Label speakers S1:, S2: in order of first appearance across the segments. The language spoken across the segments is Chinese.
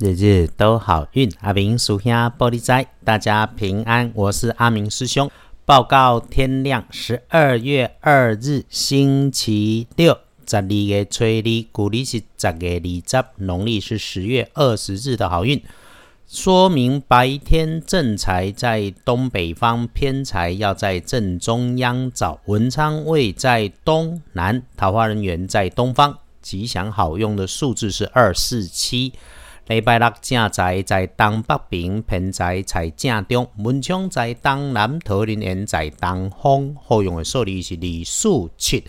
S1: 日日都好运，阿明属下玻璃仔，大家平安。我是阿明师兄，报告天亮，十二月二日星期六，十二月初二，古历是十月二十，农历是十月二十日的好运。说明白天正财在东北方，偏财要在正中央找。文昌位在东南，桃花人缘在东方。吉祥好用的数字是二四七。礼拜六正在在东北边，偏在在正中，门窗在东南，桃林园在东方。好用的数字是李素七。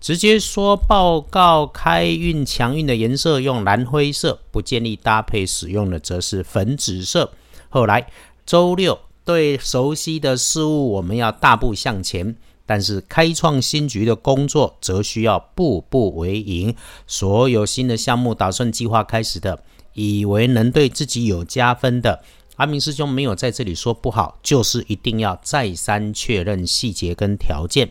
S1: 直接说报告开运强运的颜色用蓝灰色，不建议搭配使用的则是粉紫色。后来周六对熟悉的事物我们要大步向前，但是开创新局的工作则需要步步为营。所有新的项目打算计划开始的。以为能对自己有加分的，阿明师兄没有在这里说不好，就是一定要再三确认细节跟条件。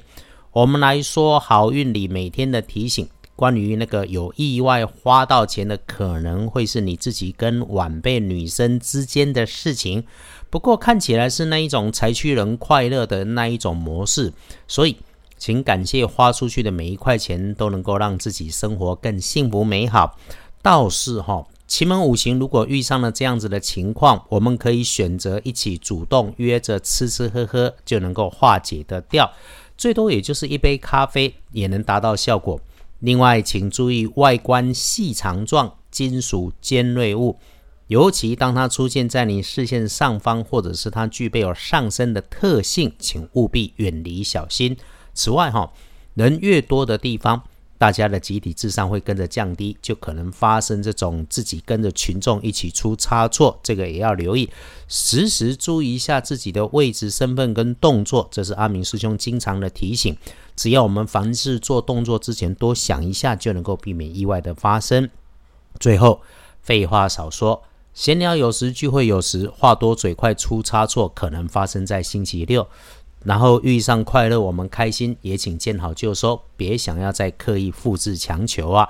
S1: 我们来说好运里每天的提醒，关于那个有意外花到钱的，可能会是你自己跟晚辈女生之间的事情。不过看起来是那一种财驱人快乐的那一种模式，所以请感谢花出去的每一块钱都能够让自己生活更幸福美好。倒是哈。奇门五行如果遇上了这样子的情况，我们可以选择一起主动约着吃吃喝喝，就能够化解得掉。最多也就是一杯咖啡也能达到效果。另外，请注意外观细长状、金属尖锐物，尤其当它出现在你视线上方，或者是它具备有上升的特性，请务必远离小心。此外，哈，人越多的地方。大家的集体智商会跟着降低，就可能发生这种自己跟着群众一起出差错，这个也要留意，时时注意一下自己的位置、身份跟动作，这是阿明师兄经常的提醒。只要我们凡事做动作之前多想一下，就能够避免意外的发生。最后，废话少说，闲聊有时，聚会有时，话多嘴快出差错，可能发生在星期六。然后遇上快乐，我们开心，也请见好就收，别想要再刻意复制强求啊！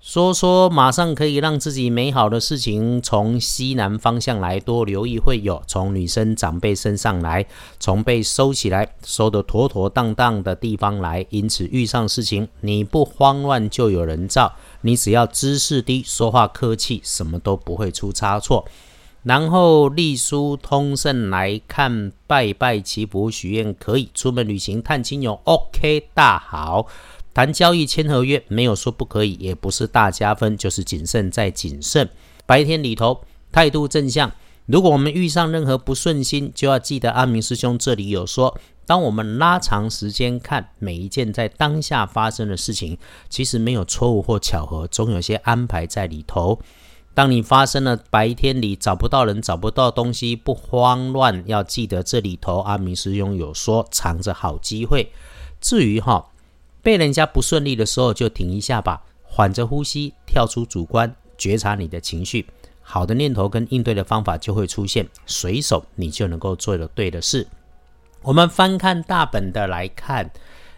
S1: 说说马上可以让自己美好的事情，从西南方向来，多留意会有；从女生长辈身上来，从被收起来、收得妥妥当当的地方来。因此遇上事情，你不慌乱就有人照，你只要姿势低、说话客气，什么都不会出差错。然后隶书通胜来看拜拜祈福许愿可以，出门旅行探亲友 OK 大好，谈交易签合约没有说不可以，也不是大加分，就是谨慎再谨慎。白天里头态度正向，如果我们遇上任何不顺心，就要记得阿明师兄这里有说，当我们拉长时间看每一件在当下发生的事情，其实没有错误或巧合，总有些安排在里头。当你发生了白天里找不到人、找不到东西，不慌乱，要记得这里头阿明师兄有说藏着好机会。至于哈被人家不顺利的时候，就停一下吧，缓着呼吸，跳出主观，觉察你的情绪，好的念头跟应对的方法就会出现，随手你就能够做的对的事。我们翻看大本的来看，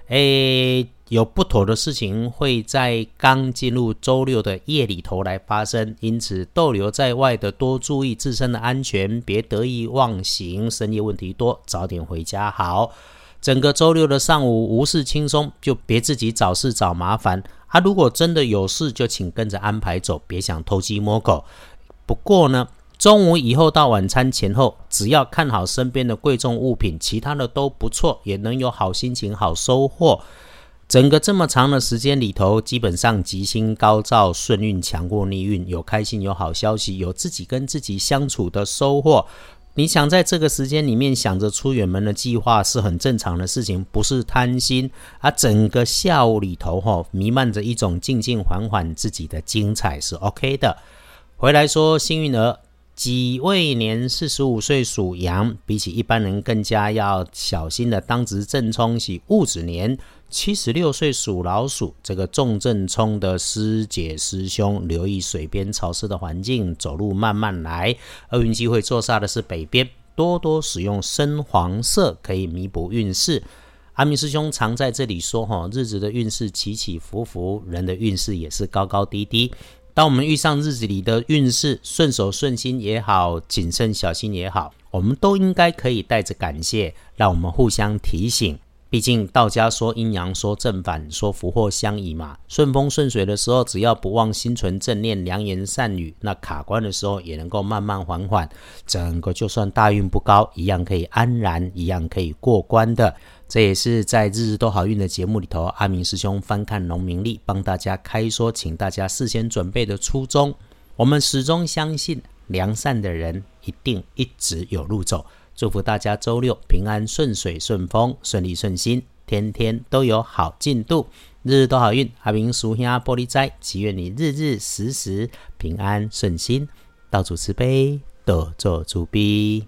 S1: 诶。有不妥的事情会在刚进入周六的夜里头来发生，因此逗留在外的多注意自身的安全，别得意忘形。深夜问题多，早点回家好。整个周六的上午无事轻松，就别自己找事找麻烦。啊，如果真的有事，就请跟着安排走，别想偷鸡摸狗。不过呢，中午以后到晚餐前后，只要看好身边的贵重物品，其他的都不错，也能有好心情、好收获。整个这么长的时间里头，基本上吉星高照，顺运强过逆运，有开心，有好消息，有自己跟自己相处的收获。你想在这个时间里面想着出远门的计划，是很正常的事情，不是贪心。而整个下午里头，哈，弥漫着一种静静缓缓自己的精彩，是 OK 的。回来说幸运儿。己未年四十五岁属羊，比起一般人更加要小心的。当值正冲喜戊子年，七十六岁属老鼠，这个重正冲的师姐师兄，留意水边潮湿的环境，走路慢慢来。厄运机会坐煞的是北边，多多使用深黄色可以弥补运势。阿明师兄常在这里说哈，日子的运势起起伏伏，人的运势也是高高低低。当我们遇上日子里的运势顺手顺心也好，谨慎小心也好，我们都应该可以带着感谢，让我们互相提醒。毕竟道家说阴阳，说正反，说福祸相依嘛。顺风顺水的时候，只要不忘心存正念、良言善语，那卡关的时候也能够慢慢缓缓。整个就算大运不高，一样可以安然，一样可以过关的。这也是在日日都好运的节目里头，阿明师兄翻看农民历，帮大家开说，请大家事先准备的初衷。我们始终相信，良善的人一定一直有路走。祝福大家周六平安顺水顺风顺利顺心，天天都有好进度，日日都好运。阿明叔兄玻璃斋，祈愿你日日时时平安顺心，道主慈悲，多做主逼。